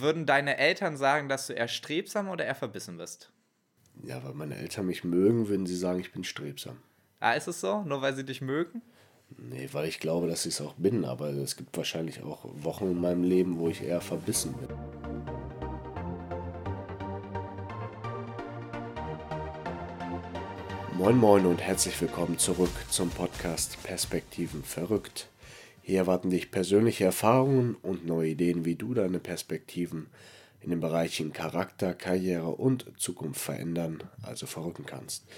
Würden deine Eltern sagen, dass du eher strebsam oder eher verbissen bist? Ja, weil meine Eltern mich mögen, würden sie sagen, ich bin strebsam. Ah, ist es so? Nur weil sie dich mögen? Nee, weil ich glaube, dass ich es auch bin, aber es gibt wahrscheinlich auch Wochen in meinem Leben, wo ich eher verbissen bin. Moin Moin und herzlich willkommen zurück zum Podcast Perspektiven verrückt. Hier erwarten dich persönliche Erfahrungen und neue Ideen, wie du deine Perspektiven in den Bereichen Charakter, Karriere und Zukunft verändern, also verrücken kannst.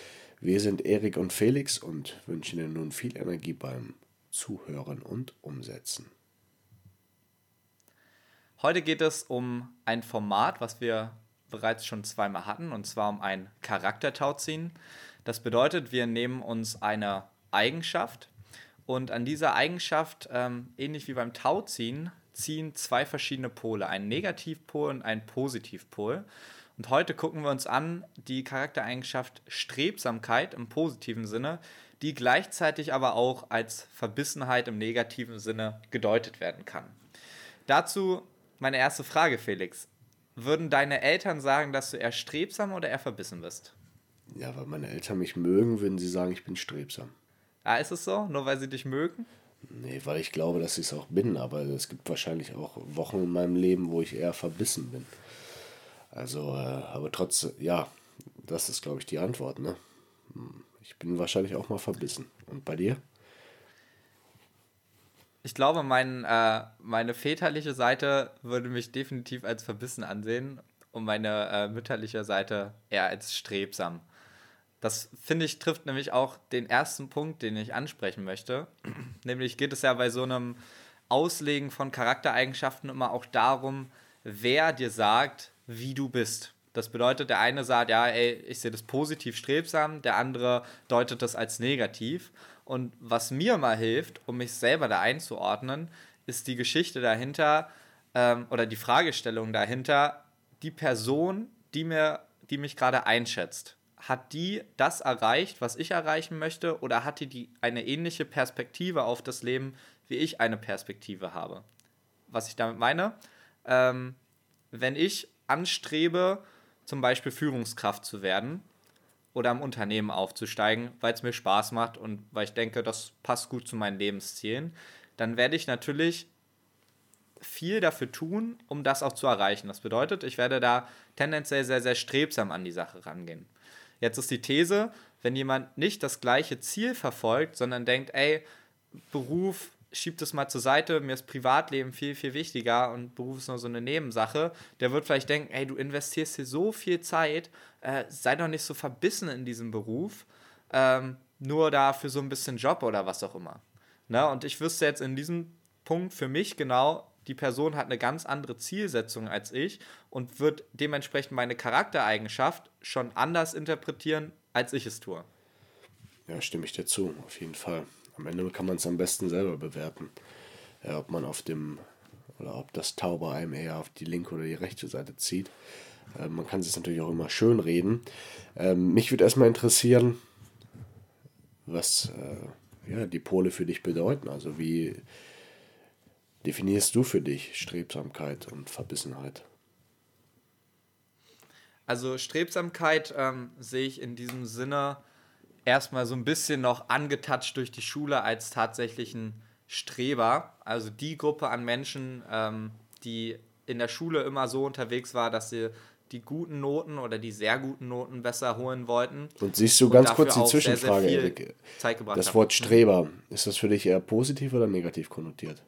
Wir sind Erik und Felix und wünschen dir nun viel Energie beim Zuhören und Umsetzen. Heute geht es um ein Format, was wir bereits schon zweimal hatten, und zwar um ein Charaktertauziehen. Das bedeutet, wir nehmen uns eine Eigenschaft, und an dieser Eigenschaft, ähm, ähnlich wie beim Tauziehen, ziehen zwei verschiedene Pole, einen Negativpol und einen Positivpol. Und heute gucken wir uns an die Charaktereigenschaft Strebsamkeit im positiven Sinne, die gleichzeitig aber auch als Verbissenheit im negativen Sinne gedeutet werden kann. Dazu meine erste Frage, Felix. Würden deine Eltern sagen, dass du eher strebsam oder eher verbissen bist? Ja, weil meine Eltern mich mögen, würden sie sagen, ich bin strebsam. Ah, ist es so? Nur weil sie dich mögen? Nee, weil ich glaube, dass ich es auch bin, aber es gibt wahrscheinlich auch Wochen in meinem Leben, wo ich eher verbissen bin. Also, äh, aber trotzdem, ja, das ist, glaube ich, die Antwort, ne? Hm, ich bin wahrscheinlich auch mal verbissen. Und bei dir? Ich glaube, mein, äh, meine väterliche Seite würde mich definitiv als verbissen ansehen und meine äh, mütterliche Seite eher als strebsam. Das finde ich trifft nämlich auch den ersten Punkt, den ich ansprechen möchte. nämlich geht es ja bei so einem Auslegen von Charaktereigenschaften immer auch darum, wer dir sagt, wie du bist. Das bedeutet, der eine sagt, ja, ey, ich sehe das positiv strebsam, der andere deutet das als negativ. Und was mir mal hilft, um mich selber da einzuordnen, ist die Geschichte dahinter ähm, oder die Fragestellung dahinter, die Person, die, mir, die mich gerade einschätzt hat die das erreicht, was ich erreichen möchte, oder hat die, die eine ähnliche Perspektive auf das Leben, wie ich eine Perspektive habe? Was ich damit meine, ähm, wenn ich anstrebe, zum Beispiel Führungskraft zu werden oder im Unternehmen aufzusteigen, weil es mir Spaß macht und weil ich denke, das passt gut zu meinen Lebenszielen, dann werde ich natürlich viel dafür tun, um das auch zu erreichen. Das bedeutet, ich werde da tendenziell sehr, sehr strebsam an die Sache rangehen. Jetzt ist die These, wenn jemand nicht das gleiche Ziel verfolgt, sondern denkt, ey, Beruf schiebt es mal zur Seite, mir ist Privatleben viel, viel wichtiger und Beruf ist nur so eine Nebensache, der wird vielleicht denken, ey, du investierst hier so viel Zeit, äh, sei doch nicht so verbissen in diesem Beruf, ähm, nur da für so ein bisschen Job oder was auch immer. Ne? Und ich wüsste jetzt in diesem Punkt für mich genau, die Person hat eine ganz andere Zielsetzung als ich und wird dementsprechend meine Charaktereigenschaft schon anders interpretieren, als ich es tue. Ja, stimme ich dir zu, auf jeden Fall. Am Ende kann man es am besten selber bewerten. Ja, ob man auf dem oder ob das Taube einem eher auf die linke oder die rechte Seite zieht. Äh, man kann es natürlich auch immer schön reden. Ähm, mich würde erstmal interessieren, was äh, ja, die Pole für dich bedeuten. Also wie definierst du für dich Strebsamkeit und Verbissenheit? Also Strebsamkeit ähm, sehe ich in diesem Sinne erstmal so ein bisschen noch angetatscht durch die Schule als tatsächlichen Streber. Also die Gruppe an Menschen, ähm, die in der Schule immer so unterwegs war, dass sie die guten Noten oder die sehr guten Noten besser holen wollten. Und siehst du ganz kurz die Zwischenfrage, sehr, sehr Erik. Das Wort Streber, ist das für dich eher positiv oder negativ konnotiert?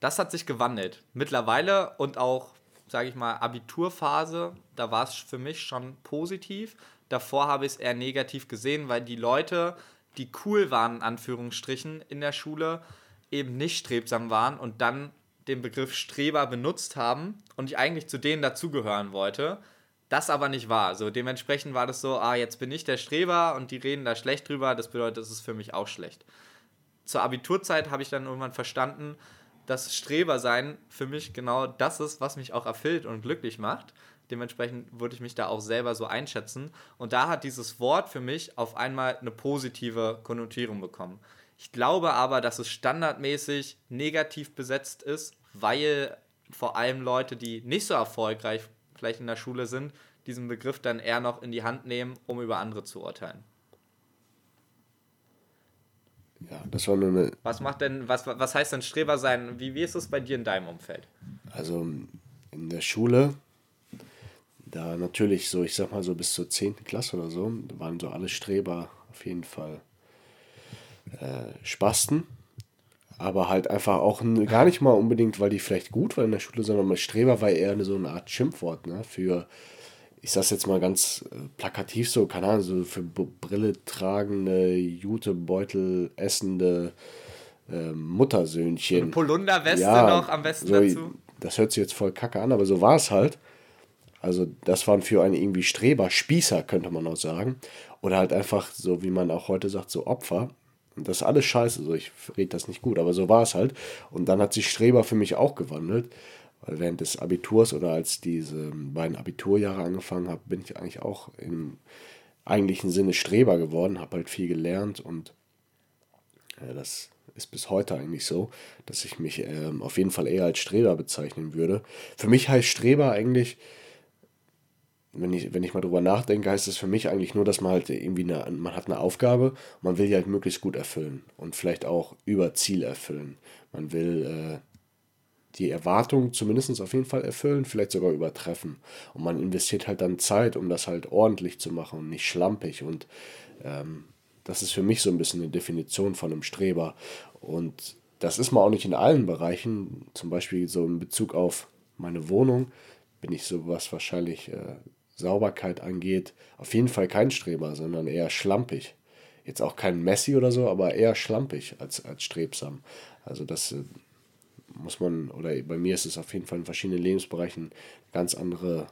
Das hat sich gewandelt. Mittlerweile und auch, sage ich mal, Abiturphase, da war es für mich schon positiv. Davor habe ich es eher negativ gesehen, weil die Leute, die cool waren, in Anführungsstrichen, in der Schule, eben nicht strebsam waren und dann den Begriff Streber benutzt haben und ich eigentlich zu denen dazugehören wollte. Das aber nicht war. So, dementsprechend war das so, ah, jetzt bin ich der Streber und die reden da schlecht drüber, das bedeutet, es ist für mich auch schlecht. Zur Abiturzeit habe ich dann irgendwann verstanden, dass Strebersein für mich genau das ist, was mich auch erfüllt und glücklich macht. Dementsprechend würde ich mich da auch selber so einschätzen. Und da hat dieses Wort für mich auf einmal eine positive Konnotierung bekommen. Ich glaube aber, dass es standardmäßig negativ besetzt ist, weil vor allem Leute, die nicht so erfolgreich vielleicht in der Schule sind, diesen Begriff dann eher noch in die Hand nehmen, um über andere zu urteilen. Ja, das war nur eine. Was macht denn, was, was heißt denn Streber sein? Wie, wie ist es bei dir in deinem Umfeld? Also in der Schule, da natürlich so, ich sag mal so bis zur 10. Klasse oder so, waren so alle Streber auf jeden Fall äh, Spasten. Aber halt einfach auch gar nicht mal unbedingt, weil die vielleicht gut waren in der Schule, sondern Streber war eher so eine Art Schimpfwort ne, für ich sag's jetzt mal ganz äh, plakativ so, keine Ahnung, so für Brille tragende, Jutebeutel essende äh, Muttersöhnchen. Eine Polunderweste ja, noch am besten so, dazu. Das hört sich jetzt voll kacke an, aber so war es halt. Also das waren für einen irgendwie Streber, Spießer, könnte man auch sagen. Oder halt einfach so, wie man auch heute sagt, so Opfer. Und das ist alles scheiße, so ich rede das nicht gut, aber so war es halt. Und dann hat sich Streber für mich auch gewandelt. Weil während des Abiturs oder als diese beiden Abiturjahre angefangen habe, bin ich eigentlich auch im eigentlichen Sinne Streber geworden, habe halt viel gelernt und äh, das ist bis heute eigentlich so, dass ich mich äh, auf jeden Fall eher als Streber bezeichnen würde. Für mich heißt Streber eigentlich, wenn ich, wenn ich mal drüber nachdenke, heißt es für mich eigentlich nur, dass man halt irgendwie eine, man hat eine Aufgabe, man will die halt möglichst gut erfüllen und vielleicht auch über Ziel erfüllen. Man will äh, die Erwartungen zumindest auf jeden Fall erfüllen, vielleicht sogar übertreffen. Und man investiert halt dann Zeit, um das halt ordentlich zu machen und nicht schlampig. Und ähm, das ist für mich so ein bisschen eine Definition von einem Streber. Und das ist man auch nicht in allen Bereichen. Zum Beispiel so in Bezug auf meine Wohnung bin ich so, was wahrscheinlich äh, Sauberkeit angeht, auf jeden Fall kein Streber, sondern eher schlampig. Jetzt auch kein Messi oder so, aber eher schlampig als, als strebsam. Also das äh, muss man, oder bei mir ist es auf jeden Fall in verschiedenen Lebensbereichen ganz andere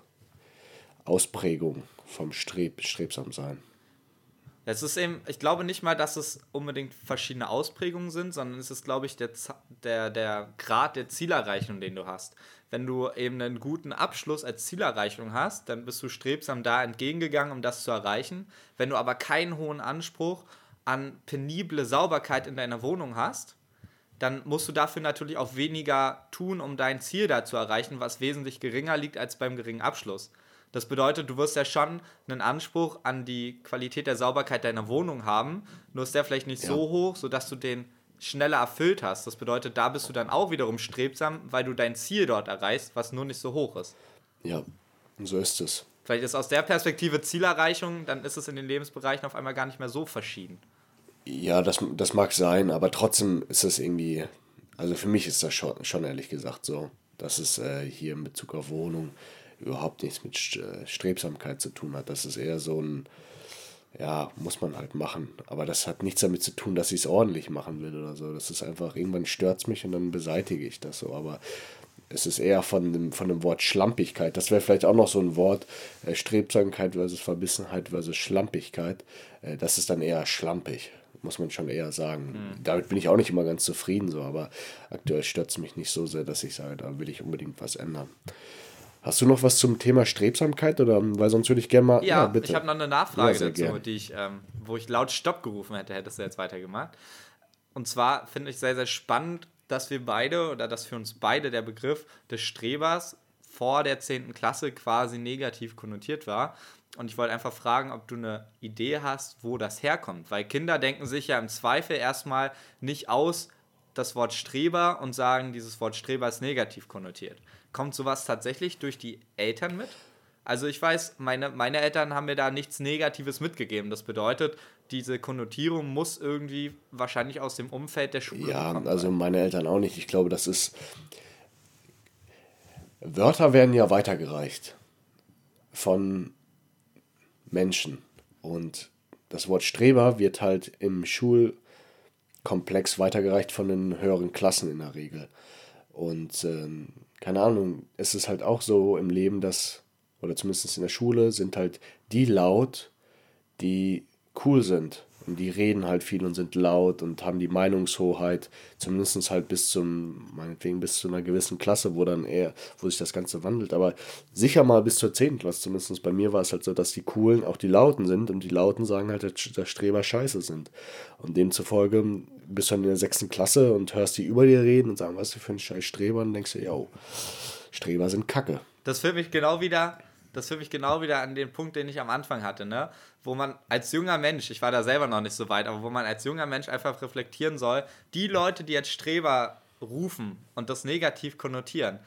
Ausprägung vom Streb, Strebsamsein. Es ist eben, ich glaube nicht mal, dass es unbedingt verschiedene Ausprägungen sind, sondern es ist, glaube ich, der, der, der Grad der Zielerreichung, den du hast. Wenn du eben einen guten Abschluss als Zielerreichung hast, dann bist du strebsam da entgegengegangen, um das zu erreichen. Wenn du aber keinen hohen Anspruch an penible Sauberkeit in deiner Wohnung hast, dann musst du dafür natürlich auch weniger tun, um dein Ziel da zu erreichen, was wesentlich geringer liegt als beim geringen Abschluss. Das bedeutet, du wirst ja schon einen Anspruch an die Qualität der Sauberkeit deiner Wohnung haben, nur ist der vielleicht nicht ja. so hoch, sodass du den schneller erfüllt hast. Das bedeutet, da bist du dann auch wiederum strebsam, weil du dein Ziel dort erreichst, was nur nicht so hoch ist. Ja, so ist es. Vielleicht ist aus der Perspektive Zielerreichung, dann ist es in den Lebensbereichen auf einmal gar nicht mehr so verschieden. Ja, das, das mag sein, aber trotzdem ist das irgendwie, also für mich ist das schon, schon ehrlich gesagt so, dass es äh, hier in Bezug auf Wohnung überhaupt nichts mit äh, Strebsamkeit zu tun hat. Das ist eher so ein, ja, muss man halt machen. Aber das hat nichts damit zu tun, dass ich es ordentlich machen will oder so. Das ist einfach, irgendwann stört es mich und dann beseitige ich das so. Aber es ist eher von dem, von dem Wort Schlampigkeit. Das wäre vielleicht auch noch so ein Wort, äh, Strebsamkeit versus Verbissenheit versus Schlampigkeit. Äh, das ist dann eher schlampig muss man schon eher sagen. Mhm. Damit bin ich auch nicht immer ganz zufrieden, so, aber aktuell stört es mich nicht so sehr, dass ich sage, da will ich unbedingt was ändern. Hast du noch was zum Thema Strebsamkeit oder weil sonst würde ich gerne mal. Ja, ja bitte. ich habe noch eine Nachfrage ja, dazu, die ich, ähm, wo ich laut Stopp gerufen hätte, hättest du jetzt weitergemacht. Und zwar finde ich sehr, sehr spannend, dass wir beide oder dass für uns beide der Begriff des Strebers vor der 10. Klasse quasi negativ konnotiert war. Und ich wollte einfach fragen, ob du eine Idee hast, wo das herkommt. Weil Kinder denken sich ja im Zweifel erstmal nicht aus das Wort Streber und sagen, dieses Wort Streber ist negativ konnotiert. Kommt sowas tatsächlich durch die Eltern mit? Also ich weiß, meine, meine Eltern haben mir da nichts Negatives mitgegeben. Das bedeutet, diese Konnotierung muss irgendwie wahrscheinlich aus dem Umfeld der Schule ja, kommen. Ja, also meine Eltern auch nicht. Ich glaube, das ist... Wörter werden ja weitergereicht von Menschen. Und das Wort Streber wird halt im Schulkomplex weitergereicht von den höheren Klassen in der Regel. Und ähm, keine Ahnung, es ist halt auch so im Leben, dass, oder zumindest in der Schule, sind halt die laut, die cool sind Und die reden halt viel und sind laut und haben die Meinungshoheit, zumindest halt bis zum, meinetwegen bis zu einer gewissen Klasse, wo dann eher, wo sich das Ganze wandelt. Aber sicher mal bis zur 10. Klasse, zumindest bei mir war es halt so, dass die Coolen auch die Lauten sind und die Lauten sagen halt, dass Streber scheiße sind. Und demzufolge bist du dann in der 6. Klasse und hörst die über dir reden und sagen, was du für ein scheiß Streber und denkst du, yo, Streber sind Kacke. Das führt mich genau wieder das führt mich genau wieder an den Punkt, den ich am Anfang hatte, ne? Wo man als junger Mensch, ich war da selber noch nicht so weit, aber wo man als junger Mensch einfach reflektieren soll, die Leute, die jetzt Streber rufen und das negativ konnotieren,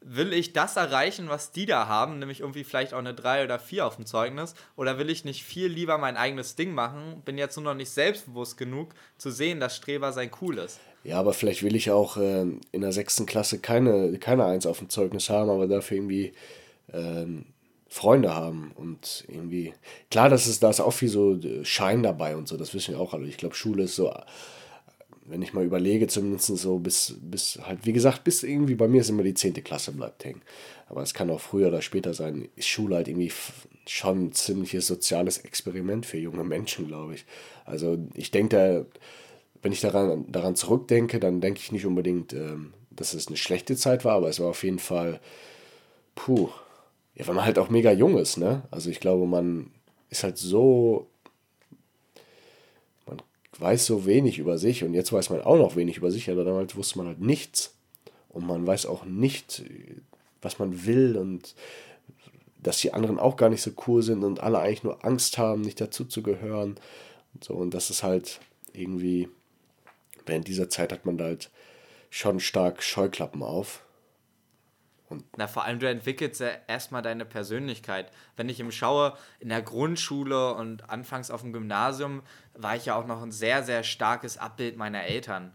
will ich das erreichen, was die da haben, nämlich irgendwie vielleicht auch eine 3 oder 4 auf dem Zeugnis, oder will ich nicht viel lieber mein eigenes Ding machen, bin jetzt nur noch nicht selbstbewusst genug, zu sehen, dass Streber sein cool ist. Ja, aber vielleicht will ich auch äh, in der sechsten Klasse keine, keine 1 auf dem Zeugnis haben, aber dafür irgendwie ähm, Freunde haben und irgendwie, klar, das ist, da ist auch viel so äh, Schein dabei und so, das wissen wir auch alle. Ich glaube, Schule ist so, wenn ich mal überlege, zumindest so bis, bis halt, wie gesagt, bis irgendwie bei mir ist immer die 10. Klasse bleibt hängen. Aber es kann auch früher oder später sein, ist Schule halt irgendwie schon ein ziemliches soziales Experiment für junge Menschen, glaube ich. Also ich denke, da, wenn ich daran, daran zurückdenke, dann denke ich nicht unbedingt, ähm, dass es eine schlechte Zeit war, aber es war auf jeden Fall, puh, ja, weil man halt auch mega jung ist, ne? Also ich glaube, man ist halt so, man weiß so wenig über sich und jetzt weiß man auch noch wenig über sich, aber damals wusste man halt nichts. Und man weiß auch nicht, was man will und dass die anderen auch gar nicht so cool sind und alle eigentlich nur Angst haben, nicht dazu zu gehören und so und das ist halt irgendwie, während dieser Zeit hat man da halt schon stark Scheuklappen auf und Na, vor allem, du entwickelst ja erstmal deine Persönlichkeit. Wenn ich ihm schaue, in der Grundschule und anfangs auf dem Gymnasium, war ich ja auch noch ein sehr, sehr starkes Abbild meiner Eltern.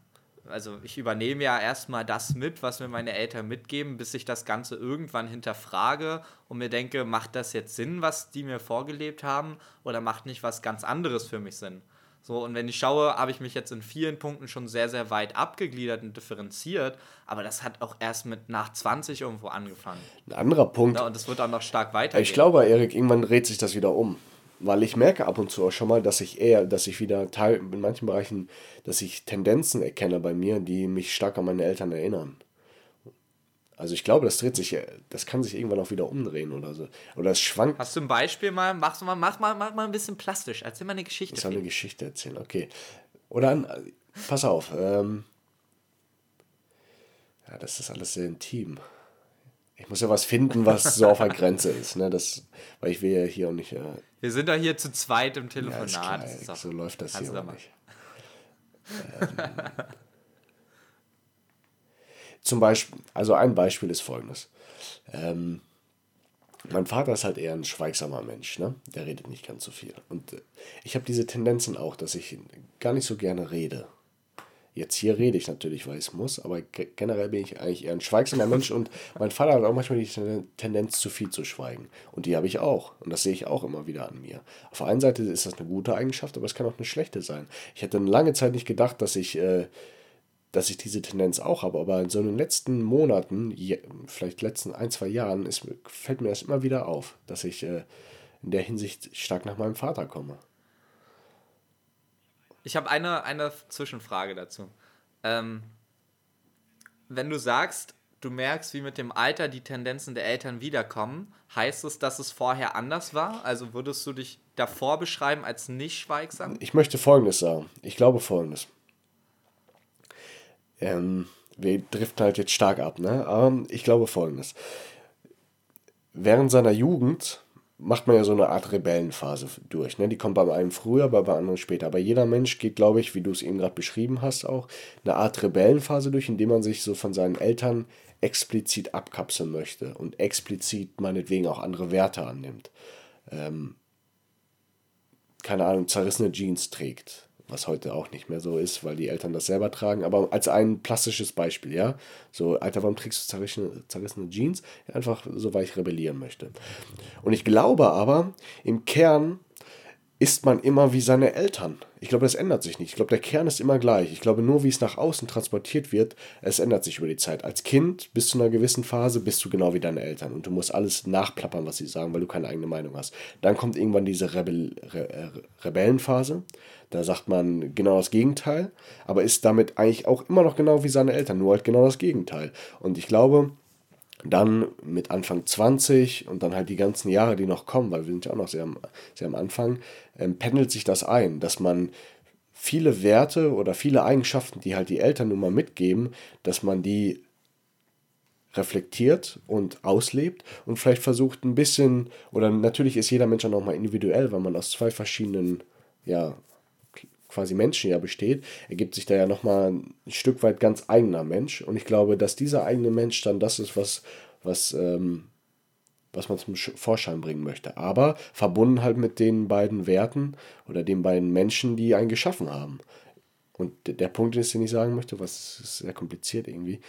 Also ich übernehme ja erstmal das mit, was mir meine Eltern mitgeben, bis ich das Ganze irgendwann hinterfrage und mir denke, macht das jetzt Sinn, was die mir vorgelebt haben, oder macht nicht was ganz anderes für mich Sinn? So, und wenn ich schaue, habe ich mich jetzt in vielen Punkten schon sehr, sehr weit abgegliedert und differenziert, aber das hat auch erst mit nach 20 irgendwo angefangen. Ein anderer Punkt. Ja, und das wird auch noch stark weitergehen. Ich glaube, Erik, irgendwann dreht sich das wieder um. Weil ich merke ab und zu auch schon mal, dass ich eher, dass ich wieder Teil, in manchen Bereichen, dass ich Tendenzen erkenne bei mir, die mich stark an meine Eltern erinnern. Also ich glaube, das dreht sich, das kann sich irgendwann auch wieder umdrehen oder so. Oder es schwankt. Hast du ein Beispiel mal? Mach mal, mach mal, mach mal ein bisschen plastisch. Erzähl mal eine Geschichte. Ich soll eine Geschichte erzählen, okay. Oder an, pass auf. Ähm, ja, das ist alles sehr intim. Ich muss ja was finden, was so auf der Grenze ist, ne? Das, weil ich will ja hier auch nicht. Äh, Wir sind doch hier zu zweit im Telefonat. Ja, ist klar, so läuft das hier auch nicht. Ähm, zum Beispiel, also ein Beispiel ist folgendes. Ähm, mein Vater ist halt eher ein schweigsamer Mensch, ne? Der redet nicht ganz so viel. Und äh, ich habe diese Tendenzen auch, dass ich gar nicht so gerne rede. Jetzt hier rede ich natürlich, weil ich muss, aber generell bin ich eigentlich eher ein schweigsamer Mensch und mein Vater hat auch manchmal die Tendenz, zu viel zu schweigen. Und die habe ich auch. Und das sehe ich auch immer wieder an mir. Auf der einen Seite ist das eine gute Eigenschaft, aber es kann auch eine schlechte sein. Ich hätte lange Zeit nicht gedacht, dass ich äh, dass ich diese Tendenz auch habe, aber in so den letzten Monaten, vielleicht letzten ein, zwei Jahren, ist, fällt mir das immer wieder auf, dass ich äh, in der Hinsicht stark nach meinem Vater komme. Ich habe eine, eine Zwischenfrage dazu. Ähm, wenn du sagst, du merkst, wie mit dem Alter die Tendenzen der Eltern wiederkommen, heißt es, dass es vorher anders war? Also würdest du dich davor beschreiben als nicht schweigsam? Ich möchte Folgendes sagen. Ich glaube Folgendes. Ähm, wir driften halt jetzt stark ab, ne? Aber ich glaube folgendes. Während seiner Jugend macht man ja so eine Art Rebellenphase durch. Ne? Die kommt bei einem früher, bei anderen später. Aber jeder Mensch geht, glaube ich, wie du es eben gerade beschrieben hast, auch eine Art Rebellenphase durch, indem man sich so von seinen Eltern explizit abkapseln möchte und explizit meinetwegen auch andere Werte annimmt. Ähm, keine Ahnung, zerrissene Jeans trägt was heute auch nicht mehr so ist, weil die Eltern das selber tragen, aber als ein plastisches Beispiel, ja. So, Alter, warum trägst du zerrissene, zerrissene Jeans? Einfach so, weil ich rebellieren möchte. Und ich glaube aber, im Kern ist man immer wie seine Eltern. Ich glaube, das ändert sich nicht. Ich glaube, der Kern ist immer gleich. Ich glaube, nur wie es nach außen transportiert wird, es ändert sich über die Zeit. Als Kind bis zu einer gewissen Phase bist du genau wie deine Eltern und du musst alles nachplappern, was sie sagen, weil du keine eigene Meinung hast. Dann kommt irgendwann diese Rebell Re Rebellenphase. Da sagt man genau das Gegenteil, aber ist damit eigentlich auch immer noch genau wie seine Eltern, nur halt genau das Gegenteil. Und ich glaube, dann mit Anfang 20 und dann halt die ganzen Jahre, die noch kommen, weil wir sind ja auch noch sehr am, sehr am Anfang, ähm, pendelt sich das ein, dass man viele Werte oder viele Eigenschaften, die halt die Eltern nun mal mitgeben, dass man die reflektiert und auslebt und vielleicht versucht ein bisschen, oder natürlich ist jeder Mensch auch nochmal individuell, weil man aus zwei verschiedenen, ja, quasi Menschen ja besteht, ergibt sich da ja nochmal ein Stück weit ganz eigener Mensch. Und ich glaube, dass dieser eigene Mensch dann das ist, was, was, ähm, was man zum Vorschein bringen möchte. Aber verbunden halt mit den beiden Werten oder den beiden Menschen, die einen geschaffen haben. Und der Punkt ist, den ich sagen möchte, was ist sehr kompliziert irgendwie.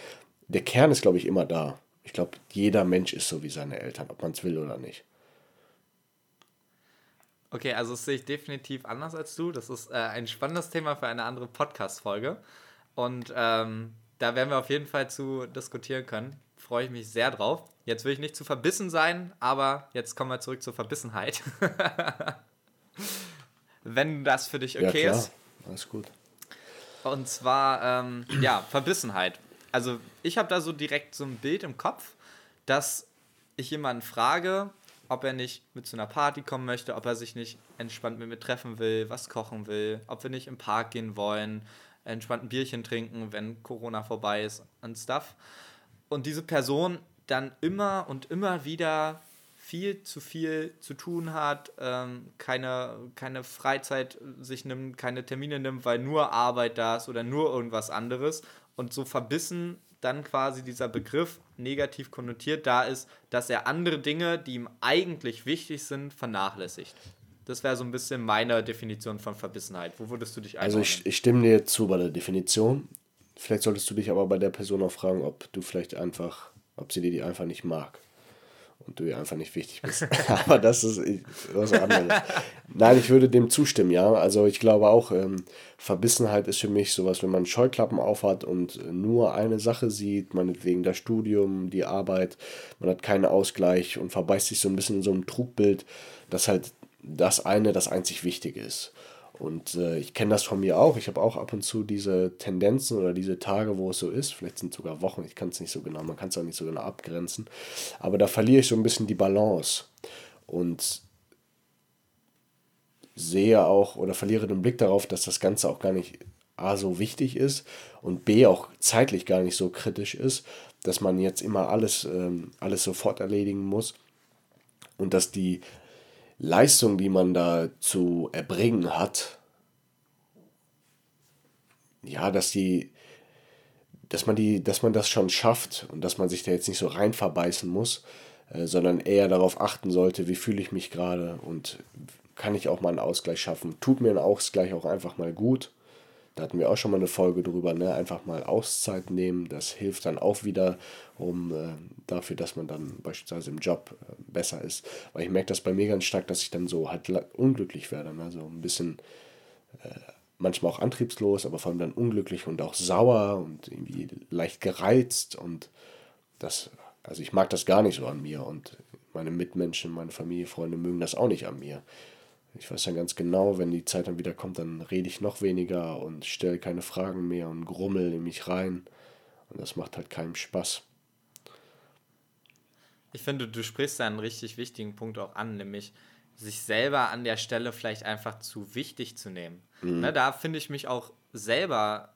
Der Kern ist, glaube ich, immer da. Ich glaube, jeder Mensch ist so wie seine Eltern, ob man es will oder nicht. Okay, also das sehe ich definitiv anders als du. Das ist äh, ein spannendes Thema für eine andere Podcast-Folge. Und ähm, da werden wir auf jeden Fall zu diskutieren können. Freue ich mich sehr drauf. Jetzt will ich nicht zu verbissen sein, aber jetzt kommen wir zurück zur Verbissenheit. Wenn das für dich okay ja, klar. ist. Alles gut. Und zwar, ähm, ja, Verbissenheit. Also ich habe da so direkt so ein Bild im Kopf, dass ich jemanden frage, ob er nicht mit zu einer Party kommen möchte, ob er sich nicht entspannt mit mir treffen will, was kochen will, ob wir nicht im Park gehen wollen, entspannt ein Bierchen trinken, wenn Corona vorbei ist und Stuff. Und diese Person dann immer und immer wieder viel zu viel zu tun hat, ähm, keine, keine Freizeit sich nimmt, keine Termine nimmt, weil nur Arbeit da ist oder nur irgendwas anderes und so verbissen dann quasi dieser Begriff negativ konnotiert da ist, dass er andere Dinge, die ihm eigentlich wichtig sind, vernachlässigt. Das wäre so ein bisschen meine Definition von Verbissenheit. Wo würdest du dich einordnen? Also ich, ich stimme dir zu bei der Definition. Vielleicht solltest du dich aber bei der Person auch fragen, ob du vielleicht einfach, ob sie dir die einfach nicht mag und du ihr einfach nicht wichtig bist. Aber das ist was anderes. Nein, ich würde dem zustimmen, ja. Also ich glaube auch, ähm, Verbissenheit ist für mich sowas, wenn man Scheuklappen aufhat und nur eine Sache sieht, meinetwegen das Studium, die Arbeit, man hat keinen Ausgleich und verbeißt sich so ein bisschen in so einem Trugbild, dass halt das eine das einzig Wichtige ist. Und äh, ich kenne das von mir auch. Ich habe auch ab und zu diese Tendenzen oder diese Tage, wo es so ist. Vielleicht sind es sogar Wochen, ich kann es nicht so genau, man kann es auch nicht so genau abgrenzen. Aber da verliere ich so ein bisschen die Balance und sehe auch oder verliere den Blick darauf, dass das Ganze auch gar nicht A so wichtig ist und B auch zeitlich gar nicht so kritisch ist, dass man jetzt immer alles, ähm, alles sofort erledigen muss und dass die Leistung, die man da zu erbringen hat, ja, dass die, dass man die, dass man das schon schafft und dass man sich da jetzt nicht so rein verbeißen muss, äh, sondern eher darauf achten sollte, wie fühle ich mich gerade und kann ich auch mal einen Ausgleich schaffen. Tut mir ein Ausgleich auch einfach mal gut. Da hatten wir auch schon mal eine Folge drüber, ne? Einfach mal Auszeit nehmen. Das hilft dann auch wieder, um äh, dafür, dass man dann beispielsweise im Job äh, besser ist. Weil ich merke das bei mir ganz stark, dass ich dann so halt unglücklich werde. Ne? So ein bisschen äh, manchmal auch antriebslos, aber vor allem dann unglücklich und auch sauer und irgendwie leicht gereizt. Und das, also ich mag das gar nicht so an mir. Und meine Mitmenschen, meine Familie, Freunde mögen das auch nicht an mir. Ich weiß dann ganz genau, wenn die Zeit dann wieder kommt, dann rede ich noch weniger und stelle keine Fragen mehr und grummel in mich rein. Und das macht halt keinem Spaß. Ich finde, du sprichst da einen richtig wichtigen Punkt auch an, nämlich sich selber an der Stelle vielleicht einfach zu wichtig zu nehmen. Mhm. Ne, da finde ich mich auch selber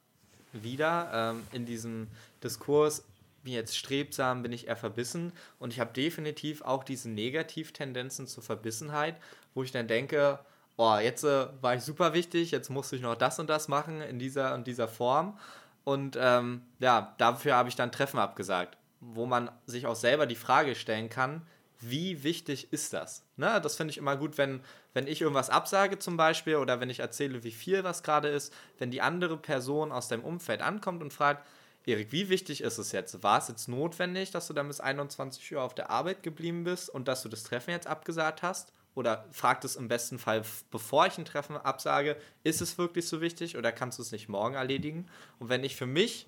wieder ähm, in diesem Diskurs, bin jetzt strebsam, bin ich eher verbissen und ich habe definitiv auch diese Negativtendenzen zur Verbissenheit, wo ich dann denke, oh, jetzt äh, war ich super wichtig, jetzt musste ich noch das und das machen in dieser und dieser Form. Und ähm, ja, dafür habe ich dann Treffen abgesagt, wo man sich auch selber die Frage stellen kann, wie wichtig ist das? Ne? Das finde ich immer gut, wenn, wenn ich irgendwas absage zum Beispiel oder wenn ich erzähle, wie viel was gerade ist, wenn die andere Person aus deinem Umfeld ankommt und fragt, Erik, wie wichtig ist es jetzt? War es jetzt notwendig, dass du dann bis 21 Uhr auf der Arbeit geblieben bist und dass du das Treffen jetzt abgesagt hast? oder fragt es im besten Fall, bevor ich ein Treffen absage, ist es wirklich so wichtig oder kannst du es nicht morgen erledigen? Und wenn ich für mich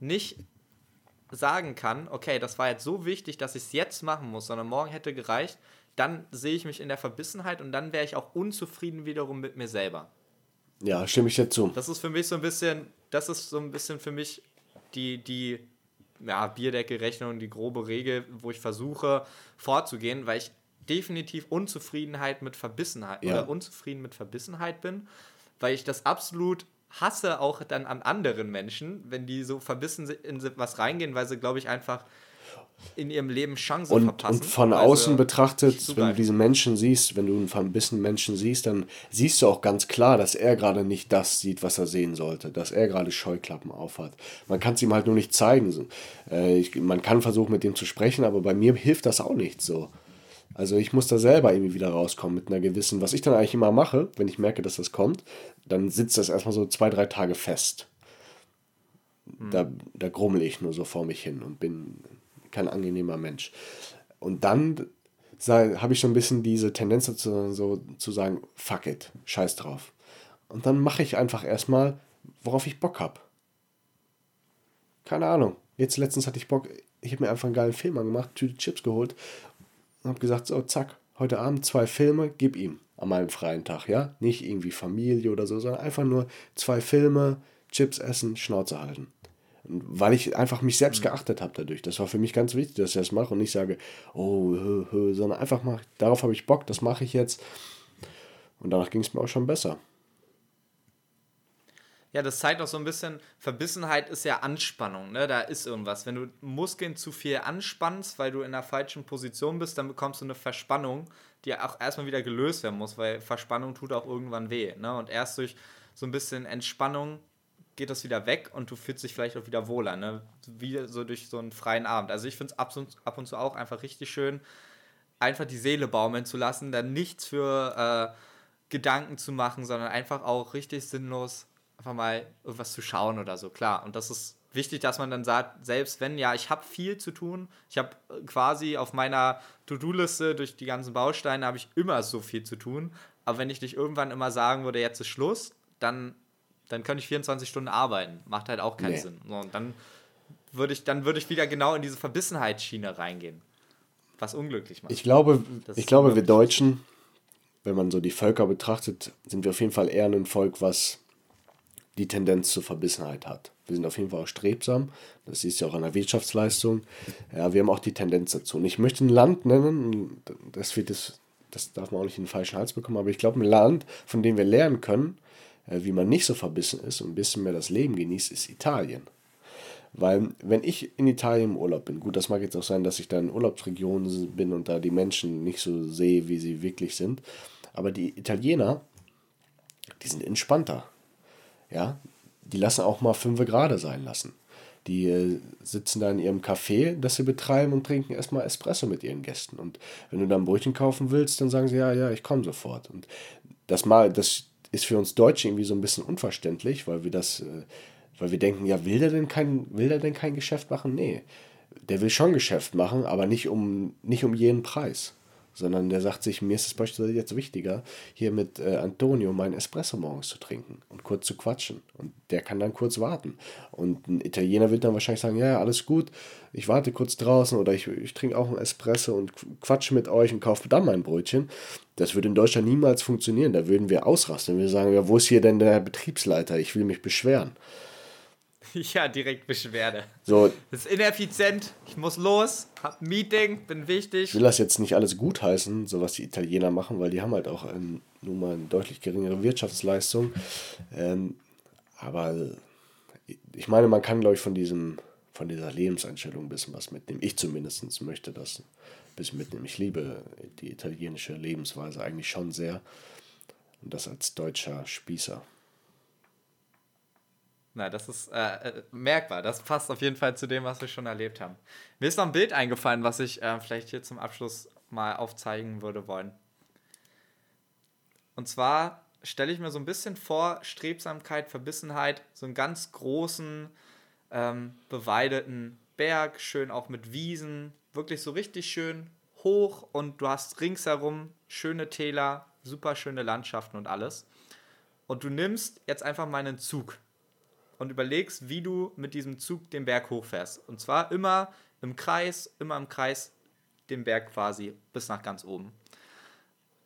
nicht sagen kann, okay, das war jetzt so wichtig, dass ich es jetzt machen muss, sondern morgen hätte gereicht, dann sehe ich mich in der Verbissenheit und dann wäre ich auch unzufrieden wiederum mit mir selber. Ja, stimme ich dir zu. Das ist für mich so ein bisschen, das ist so ein bisschen für mich die, die ja, Bierdeckelrechnung, die grobe Regel, wo ich versuche vorzugehen, weil ich definitiv Unzufriedenheit mit Verbissenheit ja. oder unzufrieden mit Verbissenheit bin, weil ich das absolut hasse auch dann an anderen Menschen, wenn die so verbissen in was reingehen, weil sie, glaube ich, einfach in ihrem Leben Chancen und, verpassen. Und von außen betrachtet, wenn du diesen Menschen siehst, wenn du einen verbissenen Menschen siehst, dann siehst du auch ganz klar, dass er gerade nicht das sieht, was er sehen sollte, dass er gerade Scheuklappen aufhat. Man kann es ihm halt nur nicht zeigen. Äh, ich, man kann versuchen, mit dem zu sprechen, aber bei mir hilft das auch nicht so. Also ich muss da selber irgendwie wieder rauskommen mit einer gewissen, was ich dann eigentlich immer mache, wenn ich merke, dass das kommt, dann sitzt das erstmal so zwei, drei Tage fest. Hm. Da, da grummel ich nur so vor mich hin und bin kein angenehmer Mensch. Und dann habe ich so ein bisschen diese Tendenz dazu, so, zu sagen, fuck it, scheiß drauf. Und dann mache ich einfach erstmal, worauf ich Bock habe. Keine Ahnung. Jetzt letztens hatte ich Bock, ich habe mir einfach einen geilen Film angemacht, Tüte Chips geholt und habe gesagt, so, zack, heute Abend zwei Filme, gib ihm an meinem freien Tag, ja? Nicht irgendwie Familie oder so, sondern einfach nur zwei Filme, Chips essen, Schnauze halten weil ich einfach mich selbst mhm. geachtet habe dadurch. Das war für mich ganz wichtig, dass ich das mache und nicht sage, oh, hö, hö, sondern einfach mal, darauf habe ich Bock, das mache ich jetzt. Und danach ging es mir auch schon besser. Ja, das zeigt auch so ein bisschen, Verbissenheit ist ja Anspannung, ne? Da ist irgendwas. Wenn du Muskeln zu viel anspannst, weil du in der falschen Position bist, dann bekommst du eine Verspannung, die auch erstmal wieder gelöst werden muss, weil Verspannung tut auch irgendwann weh. Ne? Und erst durch so ein bisschen Entspannung geht das wieder weg und du fühlst dich vielleicht auch wieder wohler, ne? Wie so durch so einen freien Abend. Also ich finde es ab, und zu auch einfach richtig schön, einfach die Seele baumeln zu lassen, dann nichts für äh, Gedanken zu machen, sondern einfach auch richtig sinnlos einfach mal irgendwas zu schauen oder so, klar. Und das ist wichtig, dass man dann sagt, selbst wenn, ja, ich habe viel zu tun, ich habe äh, quasi auf meiner To-Do-Liste durch die ganzen Bausteine habe ich immer so viel zu tun, aber wenn ich dich irgendwann immer sagen würde, jetzt ist Schluss, dann dann könnte ich 24 Stunden arbeiten. Macht halt auch keinen nee. Sinn. So, und dann würde ich, dann ich wieder genau in diese Verbissenheitsschiene reingehen. Was unglücklich macht. Ich glaube, ich glaube wir Deutschen, wenn man so die Völker betrachtet, sind wir auf jeden Fall eher ein Volk, was die Tendenz zur Verbissenheit hat. Wir sind auf jeden Fall auch strebsam. Das du ja auch an der Wirtschaftsleistung. Ja, wir haben auch die Tendenz dazu. Und ich möchte ein Land nennen, das, wird das, das darf man auch nicht in den falschen Hals bekommen, aber ich glaube, ein Land, von dem wir lernen können, wie man nicht so verbissen ist und ein bisschen mehr das Leben genießt, ist Italien. Weil wenn ich in Italien im Urlaub bin, gut, das mag jetzt auch sein, dass ich da in Urlaubsregionen bin und da die Menschen nicht so sehe, wie sie wirklich sind, aber die Italiener, die sind entspannter. Ja, die lassen auch mal fünf Grade sein lassen. Die äh, sitzen da in ihrem Café, das sie betreiben und trinken erstmal Espresso mit ihren Gästen. Und wenn du dann Brötchen kaufen willst, dann sagen sie, ja, ja, ich komme sofort. Und das mal, das ist für uns Deutsche irgendwie so ein bisschen unverständlich, weil wir das, äh, weil wir denken, ja, will der denn kein, will der denn kein Geschäft machen? Nee. Der will schon Geschäft machen, aber nicht um, nicht um jeden Preis sondern der sagt sich, mir ist es beispielsweise jetzt wichtiger, hier mit äh, Antonio meinen Espresso morgens zu trinken und kurz zu quatschen. Und der kann dann kurz warten. Und ein Italiener wird dann wahrscheinlich sagen, ja, alles gut, ich warte kurz draußen oder ich, ich trinke auch einen Espresso und quatsche mit euch und kaufe dann mein Brötchen. Das würde in Deutschland niemals funktionieren. Da würden wir ausrasten. Wir sagen, ja, wo ist hier denn der Betriebsleiter? Ich will mich beschweren. Ja, direkt Beschwerde. So. Das ist ineffizient. Ich muss los. Hab ein Meeting. Bin wichtig. Ich will das jetzt nicht alles gutheißen, so was die Italiener machen, weil die haben halt auch ähm, nun mal eine deutlich geringere Wirtschaftsleistung. Ähm, aber ich meine, man kann, glaube ich, von diesem von dieser Lebenseinstellung ein bisschen was mitnehmen. Ich zumindest möchte das ein bisschen mitnehmen. Ich liebe die italienische Lebensweise eigentlich schon sehr. Und das als deutscher Spießer. Na, das ist äh, äh, merkbar. Das passt auf jeden Fall zu dem, was wir schon erlebt haben. Mir ist noch ein Bild eingefallen, was ich äh, vielleicht hier zum Abschluss mal aufzeigen würde wollen. Und zwar stelle ich mir so ein bisschen vor, Strebsamkeit, Verbissenheit, so einen ganz großen, ähm, beweideten Berg, schön auch mit Wiesen, wirklich so richtig schön hoch und du hast ringsherum schöne Täler, super schöne Landschaften und alles. Und du nimmst jetzt einfach mal einen Zug und überlegst, wie du mit diesem Zug den Berg hochfährst. Und zwar immer im Kreis, immer im Kreis den Berg quasi bis nach ganz oben.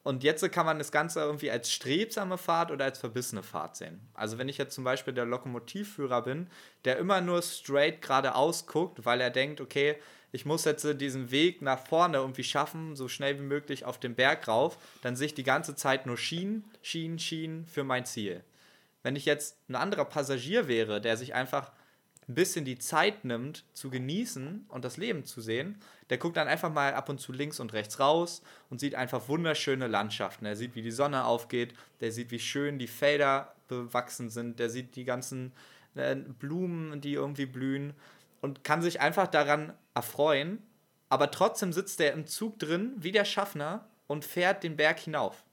Und jetzt kann man das Ganze irgendwie als strebsame Fahrt oder als verbissene Fahrt sehen. Also wenn ich jetzt zum Beispiel der Lokomotivführer bin, der immer nur straight geradeaus guckt, weil er denkt, okay, ich muss jetzt diesen Weg nach vorne irgendwie schaffen, so schnell wie möglich auf den Berg rauf, dann sehe ich die ganze Zeit nur Schienen, Schienen, Schienen für mein Ziel. Wenn ich jetzt ein anderer Passagier wäre, der sich einfach ein bisschen die Zeit nimmt, zu genießen und das Leben zu sehen, der guckt dann einfach mal ab und zu links und rechts raus und sieht einfach wunderschöne Landschaften. Er sieht, wie die Sonne aufgeht, der sieht, wie schön die Felder bewachsen sind, der sieht die ganzen äh, Blumen, die irgendwie blühen und kann sich einfach daran erfreuen. Aber trotzdem sitzt er im Zug drin, wie der Schaffner, und fährt den Berg hinauf.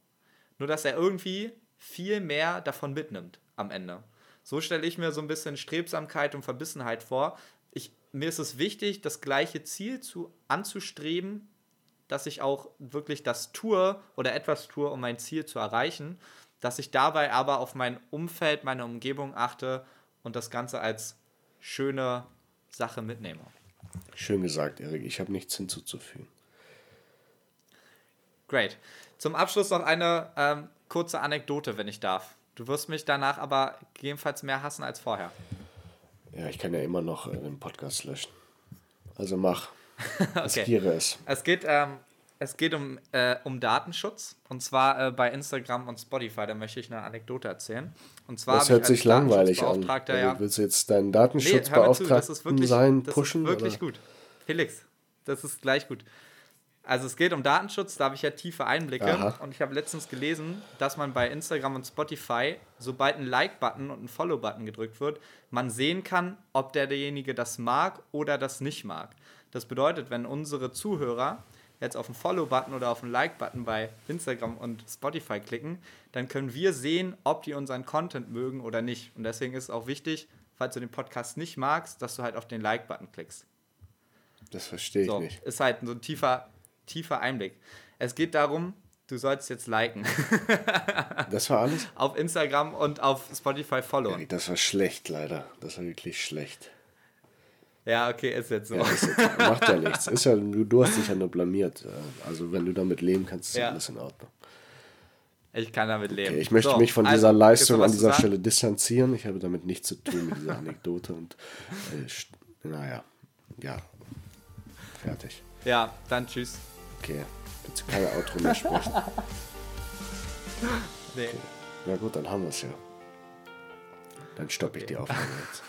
Nur, dass er irgendwie viel mehr davon mitnimmt am Ende. So stelle ich mir so ein bisschen Strebsamkeit und Verbissenheit vor, mir ist es wichtig, das gleiche Ziel zu, anzustreben, dass ich auch wirklich das tue oder etwas tue, um mein Ziel zu erreichen, dass ich dabei aber auf mein Umfeld, meine Umgebung achte und das Ganze als schöne Sache mitnehme. Schön gesagt, Erik. Ich habe nichts hinzuzufügen. Great. Zum Abschluss noch eine ähm, kurze Anekdote, wenn ich darf. Du wirst mich danach aber gegebenenfalls mehr hassen als vorher. Ja, ich kann ja immer noch äh, den Podcast löschen. Also mach. okay. es. Es geht, ähm, es geht um, äh, um Datenschutz und zwar äh, bei Instagram und Spotify. Da möchte ich eine Anekdote erzählen. Und zwar das hört sich langweilig an. Ja, willst du jetzt deinen Datenschutzbeauftragten nee, sein, pushen? Das ist wirklich oder? gut. Felix, das ist gleich gut. Also es geht um Datenschutz, da habe ich ja tiefe Einblicke. Aha. Und ich habe letztens gelesen, dass man bei Instagram und Spotify, sobald ein Like-Button und ein Follow-Button gedrückt wird, man sehen kann, ob der derjenige das mag oder das nicht mag. Das bedeutet, wenn unsere Zuhörer jetzt auf den Follow-Button oder auf den Like-Button bei Instagram und Spotify klicken, dann können wir sehen, ob die unseren Content mögen oder nicht. Und deswegen ist es auch wichtig, falls du den Podcast nicht magst, dass du halt auf den Like-Button klickst. Das verstehe ich so, nicht. Ist halt so ein tiefer tiefer Einblick. Es geht darum, du sollst jetzt liken. das war alles? Auf Instagram und auf Spotify followen. Ja, das war schlecht, leider. Das war wirklich schlecht. Ja, okay, ist jetzt so. Ja, ist jetzt, macht ja nichts. Ist ja, du, du hast dich ja nur blamiert. Also wenn du damit leben kannst, ist ja. alles in Ordnung. Ich kann damit leben. Okay, ich möchte so, mich von also, dieser Leistung an dieser Stelle distanzieren. Ich habe damit nichts zu tun mit dieser Anekdote und äh, naja, ja, fertig. Ja, dann tschüss. Okay, willst du keine Outro mehr sprechen? nee. Okay. Ja gut, dann haben wir es ja. Dann stoppe okay. ich die Aufnahme jetzt.